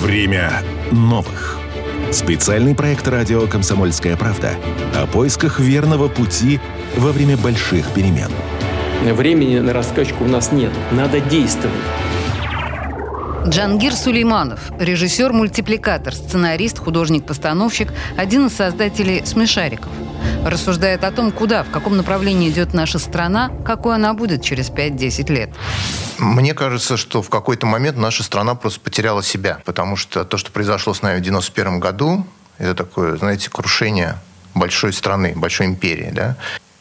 Время новых. Специальный проект радио «Комсомольская правда» о поисках верного пути во время больших перемен. Времени на раскачку у нас нет. Надо действовать. Джангир Сулейманов, режиссер-мультипликатор, сценарист, художник-постановщик, один из создателей «Смешариков». Рассуждает о том, куда, в каком направлении идет наша страна, какой она будет через 5-10 лет. Мне кажется, что в какой-то момент наша страна просто потеряла себя, потому что то, что произошло с нами в 91 году, это такое, знаете, крушение большой страны, большой империи. Да?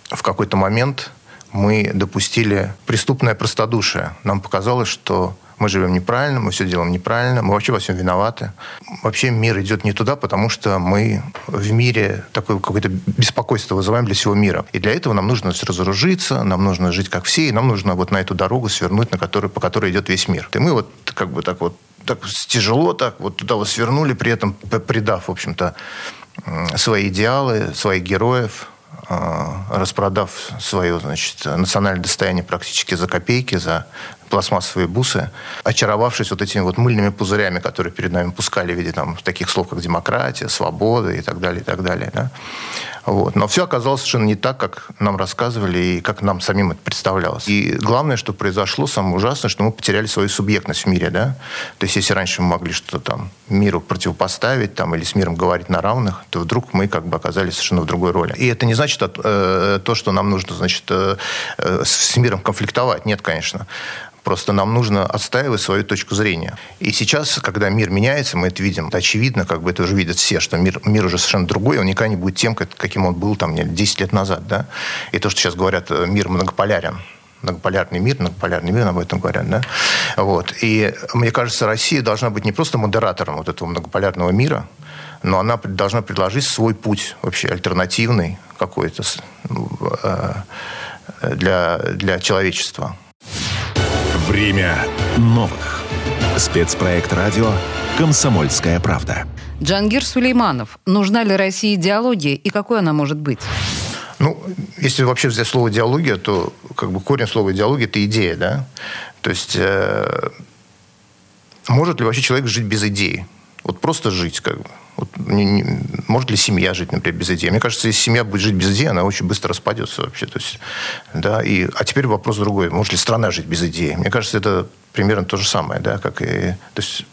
В какой-то момент мы допустили преступное простодушие. Нам показалось, что мы живем неправильно, мы все делаем неправильно, мы вообще во всем виноваты. Вообще мир идет не туда, потому что мы в мире такое какое-то беспокойство вызываем для всего мира. И для этого нам нужно разоружиться, нам нужно жить как все, и нам нужно вот на эту дорогу свернуть, на которой, по которой идет весь мир. И мы вот как бы так вот так тяжело так вот туда вот свернули, при этом предав, в общем-то, свои идеалы, своих героев, а, распродав свое значит, национальное достояние практически за копейки, за пластмассовые бусы, очаровавшись вот этими вот мыльными пузырями, которые перед нами пускали в виде там, таких слов, как демократия, свобода и так далее, и так далее. Да? Вот. Но все оказалось совершенно не так, как нам рассказывали и как нам самим это представлялось. И главное, что произошло, самое ужасное, что мы потеряли свою субъектность в мире. Да? То есть если раньше мы могли что-то там миру противопоставить там, или с миром говорить на равных, то вдруг мы как бы оказались совершенно в другой роли. И это не значит э, то, что нам нужно значит, э, э, с миром конфликтовать. Нет, конечно. Просто нам нужно отстаивать свою точку зрения. И сейчас, когда мир меняется, мы это видим. Это очевидно, как бы это уже видят все, что мир, мир уже совершенно другой, он никогда не будет тем, каким он был там 10 лет назад. Да? И то, что сейчас говорят, э, мир многополярен многополярный мир, многополярный мир, об этом говорят, да? Вот. И мне кажется, Россия должна быть не просто модератором вот этого многополярного мира, но она должна предложить свой путь вообще альтернативный какой-то э, для, для человечества. Время новых. Спецпроект радио «Комсомольская правда». Джангир Сулейманов. Нужна ли России идеология и какой она может быть? Ну, если вообще взять слово идеология, то как бы корень слова идеология – это идея, да? То есть э, может ли вообще человек жить без идеи? Вот просто жить как бы. Вот, не, не, может ли семья жить, например, без идеи? Мне кажется, если семья будет жить без идеи, она очень быстро распадется вообще. То есть, да, и, а теперь вопрос другой. Может ли страна жить без идеи? Мне кажется, это примерно то же самое, да, как и... То есть,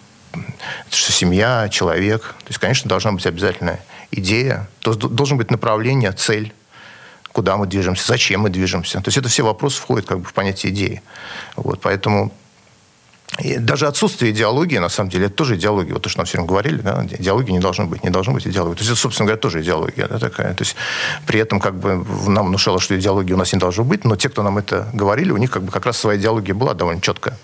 что семья, человек. То есть, конечно, должна быть обязательно идея. То должен быть направление, цель куда мы движемся, зачем мы движемся. То есть это все вопросы входят как бы в понятие идеи. Вот, поэтому и даже отсутствие идеологии, на самом деле, это тоже идеология. Вот то, что нам все время говорили, да, идеологии не должно быть, не должно быть идеологии. То есть это, собственно говоря, тоже идеология да, такая. То есть при этом как бы нам внушало, что идеологии у нас не должно быть, но те, кто нам это говорили, у них как бы как раз своя идеология была довольно четкая.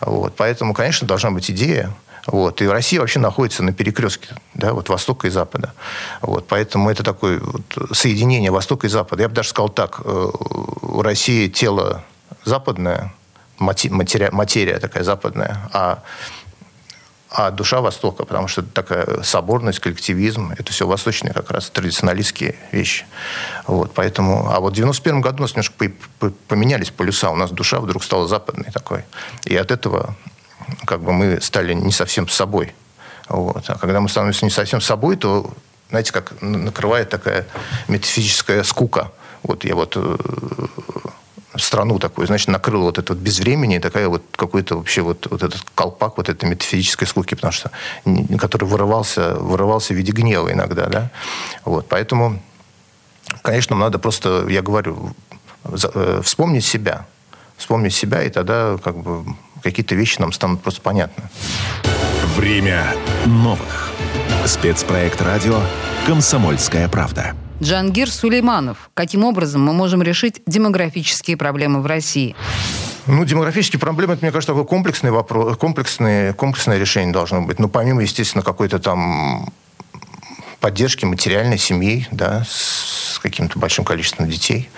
Вот. Поэтому, конечно, должна быть идея, вот. И Россия вообще находится на перекрестке да, вот Востока и Запада. Вот. Поэтому это такое вот соединение Востока и Запада. Я бы даже сказал так. Э, у России тело западное, материя, материя такая западная, а а душа Востока, потому что такая соборность, коллективизм, это все восточные как раз традиционалистские вещи. Вот, поэтому, а вот в 91 году у нас немножко поменялись полюса, у нас душа вдруг стала западной такой. И от этого как бы мы стали не совсем собой. Вот. А когда мы становимся не совсем собой, то, знаете, как накрывает такая метафизическая скука. Вот я вот э, страну такую, значит, накрыло вот это вот безвремени, такая вот какой-то вообще вот, вот этот колпак вот этой метафизической скуки, потому что, который вырывался, вырывался в виде гнева иногда, да. Вот, поэтому, конечно, надо просто, я говорю, э, вспомнить себя, вспомнить себя, и тогда как бы какие-то вещи нам станут просто понятны. Время новых. Спецпроект радио «Комсомольская правда». Джангир Сулейманов. Каким образом мы можем решить демографические проблемы в России? Ну, демографические проблемы, это, мне кажется, такой комплексный вопрос, комплексное, комплексное решение должно быть. Ну, помимо, естественно, какой-то там поддержки материальной семьи, да, с каким-то большим количеством детей.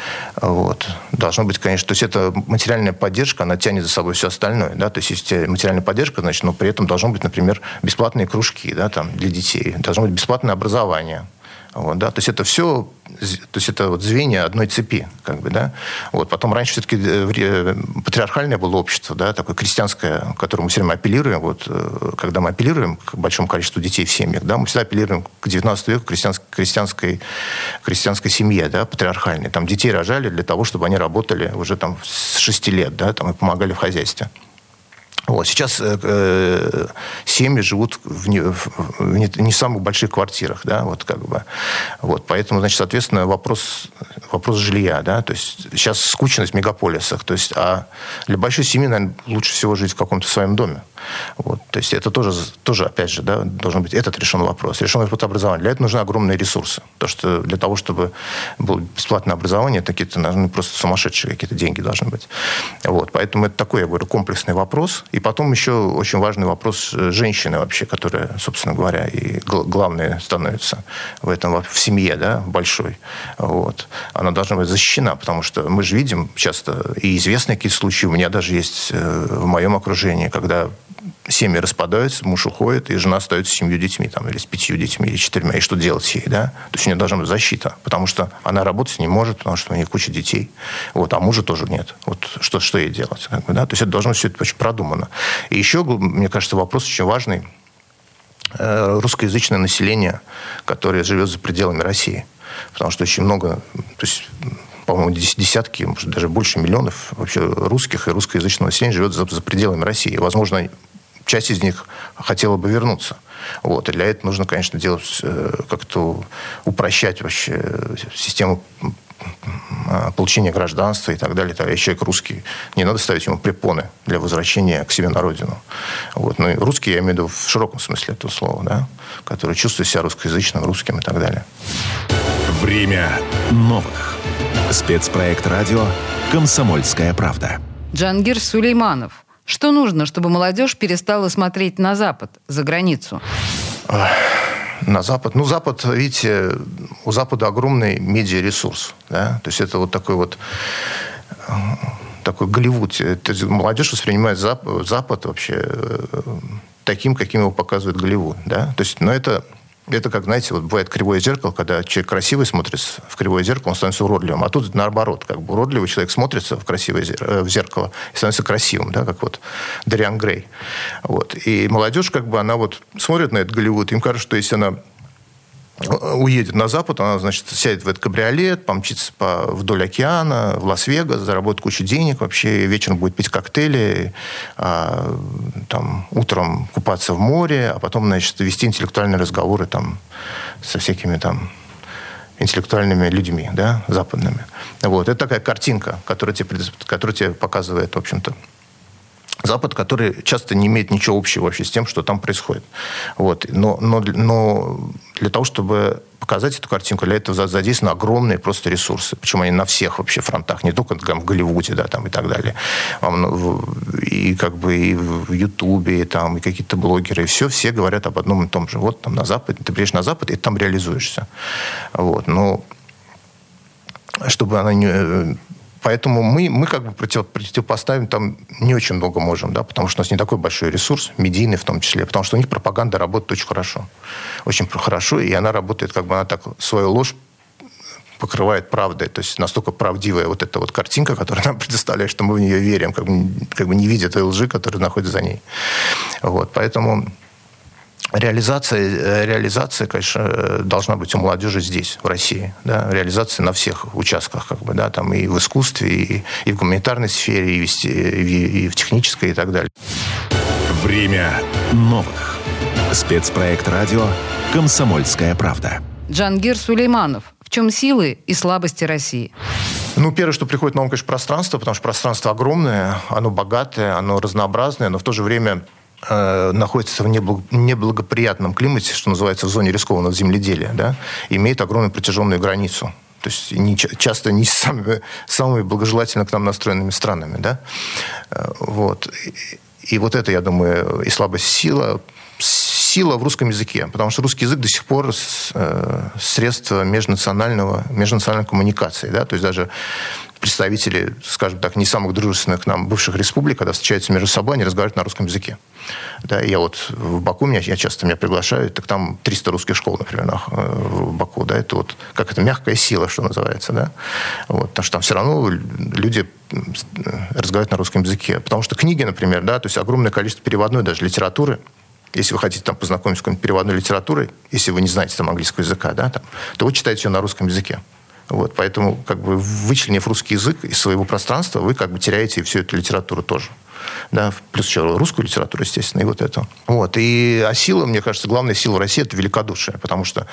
Вот. Должно быть, конечно, то есть это материальная поддержка, она тянет за собой все остальное, да, то есть если материальная поддержка, значит, но при этом должно быть, например, бесплатные кружки, да, там, для детей, должно быть бесплатное образование, Вот, да? То есть это все, то есть это вот звенья одной цепи, как бы, да. Вот, потом раньше все-таки э, э, патриархальное было общество, да, такое крестьянское, к которому мы все время апеллируем. Вот, э, когда мы апеллируем к большому количеству детей в семьях, да, мы всегда апеллируем к 19 веку крестьянской, крестьянской, крестьянской семье, да, патриархальной. Там детей рожали для того, чтобы они работали уже там с 6 лет, да, там и помогали в хозяйстве. Вот. Сейчас э, э, семьи живут в не, в не, самых больших квартирах, да, вот как бы. Вот. Поэтому, значит, соответственно, вопрос, вопрос жилья, да, то есть сейчас скучность в мегаполисах, то есть, а для большой семьи, наверное, лучше всего жить в каком-то своем доме. Вот. То есть это тоже, тоже, опять же, да, должен быть этот решен вопрос. Решен вопрос образования. Для этого нужны огромные ресурсы. То, что для того, чтобы было бесплатное образование, какие-то нужны просто сумасшедшие какие-то деньги должны быть. Вот. Поэтому это такой, я говорю, комплексный вопрос. И потом еще очень важный вопрос э, женщины вообще, которая, собственно говоря, и главное становится в этом, в семье, да, большой. Вот. Она должна быть защищена, потому что мы же видим часто, и известные какие-то случаи, у меня даже есть э, в моем окружении, когда семьи распадаются, муж уходит, и жена остается с семью детьми, там, или с пятью детьми, или четырьмя. И что делать ей, да? То есть у нее должна быть защита, потому что она работать не может, потому что у нее куча детей. Вот, а мужа тоже нет. Вот что, что ей делать? Как бы, да? То есть это должно все это очень продумано. И еще, мне кажется, вопрос очень важный. Э, русскоязычное население, которое живет за пределами России. Потому что очень много... То есть по-моему, десятки, может, даже больше миллионов вообще русских и русскоязычного населения живет за, за пределами России. Возможно, часть из них хотела бы вернуться. Вот. И для этого нужно, конечно, делать э, как-то упрощать вообще систему а, получения гражданства и так далее. Если человек русский, не надо ставить ему препоны для возвращения к себе на родину. Вот. Ну, и русский, я имею в виду в широком смысле этого слова, да? который чувствует себя русскоязычным, русским и так далее. Время новых. Спецпроект радио «Комсомольская правда». Джангир Сулейманов, что нужно, чтобы молодежь перестала смотреть на Запад, за границу? На Запад. Ну, Запад, видите, у Запада огромный медиаресурс. Да? То есть это вот такой вот такой Голливуд. молодежь воспринимает Запад, Запад вообще э, таким, каким его показывает Голливуд. Да? То есть, но это это как, знаете, вот бывает кривое зеркало, когда человек красивый смотрится в кривое зеркало, он становится уродливым. А тут наоборот, как бы уродливый человек смотрится в красивое э, в зеркало и становится красивым, да, как вот Дариан Грей. Вот. И молодежь, как бы, она вот смотрит на этот Голливуд, им кажется, что если она уедет на Запад, она, значит, сядет в этот кабриолет, помчится по, вдоль океана, в Лас-Вегас, заработает кучу денег вообще, вечером будет пить коктейли, а, там, утром купаться в море, а потом, значит, вести интеллектуальные разговоры там со всякими там интеллектуальными людьми, да, западными. Вот. Это такая картинка, которая тебе, которая тебе показывает, в общем-то, Запад, который часто не имеет ничего общего вообще с тем, что там происходит. Вот. Но, но, но для того, чтобы показать эту картинку, для этого задействованы огромные просто ресурсы. Причем они на всех вообще фронтах, не только там, в Голливуде да, там, и так далее. И как бы и в Ютубе, и, там, и какие-то блогеры, и все, все говорят об одном и том же. Вот там на Запад, ты приедешь на Запад, и там реализуешься. Вот. Но чтобы она не Поэтому мы, мы как бы против, противопоставим там не очень много можем, да, потому что у нас не такой большой ресурс, медийный в том числе, потому что у них пропаганда работает очень хорошо. Очень хорошо, и она работает, как бы она так свою ложь покрывает правдой. То есть настолько правдивая вот эта вот картинка, которая нам предоставляет, что мы в нее верим, как бы, как бы не видя той лжи, которая находится за ней. Вот. Поэтому реализация, э, реализация, конечно, должна быть у молодежи здесь, в России. Да? Реализация на всех участках, как бы, да, там и в искусстве, и, и в гуманитарной сфере, и в, и, и в технической, и так далее. Время новых. Спецпроект радио «Комсомольская правда». Джангир Сулейманов. В чем силы и слабости России? Ну, первое, что приходит на ум, конечно, пространство, потому что пространство огромное, оно богатое, оно разнообразное, но в то же время Э, находится в неблагоприятном климате, что называется, в зоне рискованного земледелия, да, имеет огромную протяженную границу. То есть не, часто не самыми, самыми благожелательно к нам настроенными странами. Да? Э, вот. И, и вот это, я думаю, и слабость сила, сила в русском языке, потому что русский язык до сих пор э, средство межнационального, межнациональной коммуникации. Да? То есть даже представители, скажем так, не самых дружественных нам бывших республик, когда встречаются между собой, они разговаривают на русском языке. Да, я вот в Баку, меня, я часто меня приглашают, так там 300 русских школ, например, в Баку, да, это вот, как это, мягкая сила, что называется, да, вот, потому что там все равно люди разговаривают на русском языке, потому что книги, например, да, то есть огромное количество переводной даже литературы, если вы хотите там познакомиться с какой-нибудь переводной литературой, если вы не знаете там английского языка, да, там, то вы читаете ее на русском языке. Вот, поэтому, как бы, вычленив русский язык из своего пространства, вы как бы теряете всю эту литературу тоже. Да, плюс еще русскую литературу, естественно, и вот это. Вот. И, а сила, мне кажется, главная сила России – это великодушие, потому что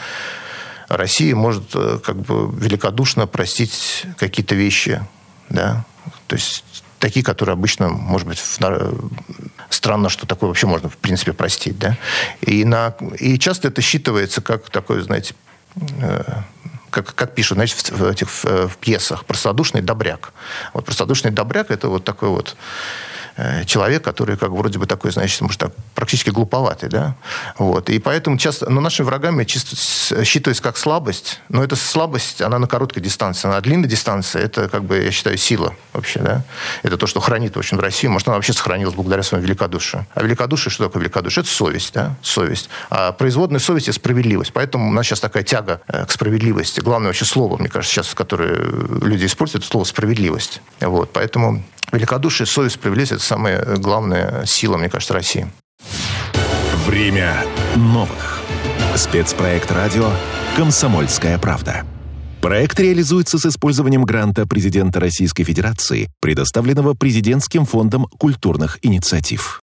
Россия может э, как бы великодушно простить какие-то вещи, да, то есть такие, которые обычно, может быть, в, странно, что такое вообще можно, в принципе, простить, да. И, на, и часто это считывается как такое, знаете, э, как, как пишут, значит, в, в этих в, в пьесах, простодушный добряк. Вот простодушный добряк это вот такой вот Э, человек, который как вроде бы такой, значит, может, так, практически глуповатый, да, вот, и поэтому часто, но нашими врагами чисто считывается как слабость, но эта слабость, она на короткой дистанции, на длинной дистанции, это, как бы, я считаю, сила вообще, да, это то, что хранит, в общем, Россию, может, она вообще сохранилась благодаря своему великодушию. А великодушие, что такое великодушие? Это совесть, да, совесть. А производная совесть – это справедливость, поэтому у нас сейчас такая тяга э, к справедливости. Главное вообще слово, мне кажется, сейчас, которое люди используют, это слово справедливость. Вот, поэтому великодушие, совесть, справедливость – это самая главная сила, мне кажется, России. Время новых. Спецпроект радио «Комсомольская правда». Проект реализуется с использованием гранта президента Российской Федерации, предоставленного Президентским фондом культурных инициатив.